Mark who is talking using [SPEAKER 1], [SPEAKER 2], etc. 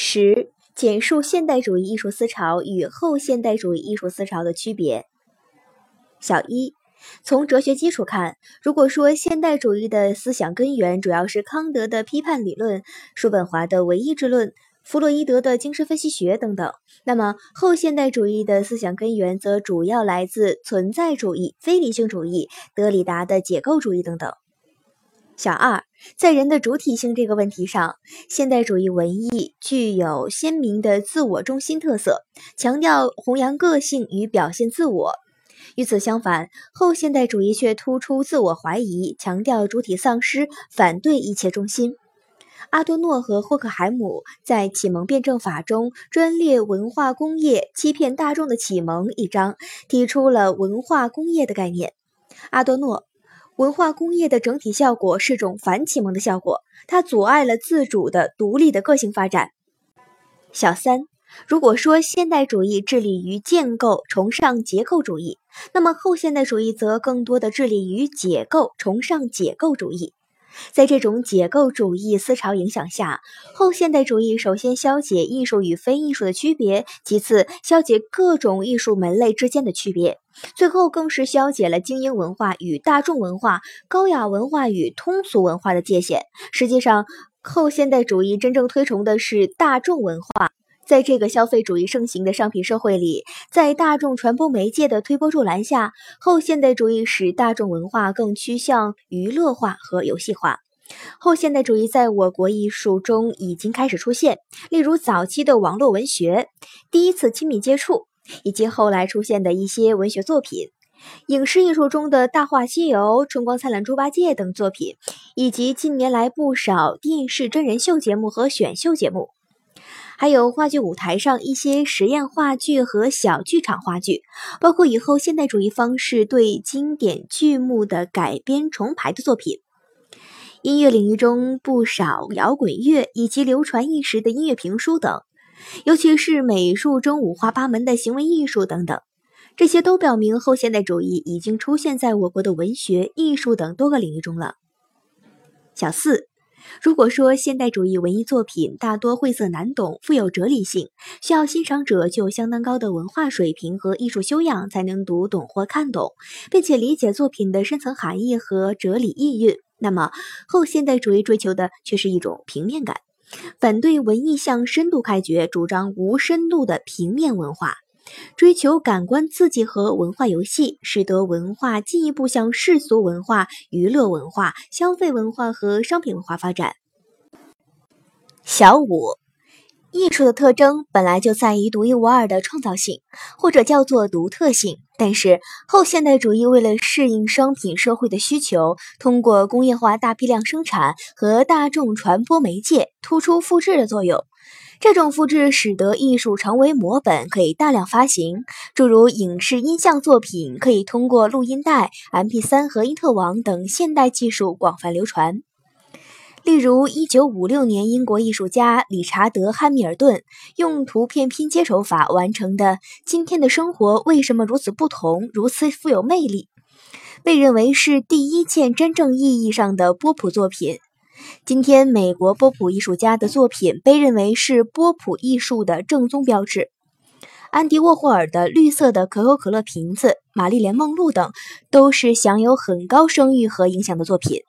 [SPEAKER 1] 十、简述现代主义艺术思潮与后现代主义艺术思潮的区别。小一，从哲学基础看，如果说现代主义的思想根源主要是康德的批判理论、叔本华的唯意志论。弗洛伊德的精神分析学等等，那么后现代主义的思想根源则主要来自存在主义、非理性主义、德里达的解构主义等等。小二，在人的主体性这个问题上，现代主义文艺具有鲜明的自我中心特色，强调弘扬个性与表现自我；与此相反，后现代主义却突出自我怀疑，强调主体丧失，反对一切中心。阿多诺和霍克海姆在《启蒙辩证法》中专列文化工业欺骗大众的启蒙一章，提出了文化工业的概念。阿多诺，文化工业的整体效果是种反启蒙的效果，它阻碍了自主的、独立的个性发展。小三，如果说现代主义致力于建构、崇尚结构主义，那么后现代主义则更多的致力于解构、崇尚解构主义。在这种解构主义思潮影响下，后现代主义首先消解艺术与非艺术的区别，其次消解各种艺术门类之间的区别，最后更是消解了精英文化与大众文化、高雅文化与通俗文化的界限。实际上，后现代主义真正推崇的是大众文化。在这个消费主义盛行的商品社会里，在大众传播媒介的推波助澜下，后现代主义使大众文化更趋向娱乐化和游戏化。后现代主义在我国艺术中已经开始出现，例如早期的网络文学、第一次亲密接触，以及后来出现的一些文学作品、影视艺术中的《大话西游》《春光灿烂猪八戒》等作品，以及近年来不少电视真人秀节目和选秀节目。还有话剧舞台上一些实验话剧和小剧场话剧，包括以后现代主义方式对经典剧目的改编重排的作品。音乐领域中不少摇滚乐以及流传一时的音乐评书等，尤其是美术中五花八门的行为艺术等等，这些都表明后现代主义已经出现在我国的文学、艺术等多个领域中了。小四。如果说现代主义文艺作品大多晦涩难懂、富有哲理性，需要欣赏者具有相当高的文化水平和艺术修养才能读懂或看懂，并且理解作品的深层含义和哲理意蕴，那么后现代主义追求的却是一种平面感，反对文艺向深度开掘，主张无深度的平面文化。追求感官刺激和文化游戏，使得文化进一步向世俗文化、娱乐文化、消费文化和商品文化发展。小五，艺术的特征本来就在于独一无二的创造性，或者叫做独特性。但是后现代主义为了适应商品社会的需求，通过工业化大批量生产和大众传播媒介，突出复制的作用。这种复制使得艺术成为模本，可以大量发行。诸如影视音像作品，可以通过录音带、MP3 和因特网等现代技术广泛流传。例如，1956年，英国艺术家理查德·汉密尔顿用图片拼接手法完成的《今天的生活为什么如此不同，如此富有魅力》，被认为是第一件真正意义上的波普作品。今天，美国波普艺术家的作品被认为是波普艺术的正宗标志。安迪沃霍尔的绿色的可口可乐瓶子、玛丽莲梦露等，都是享有很高声誉和影响的作品。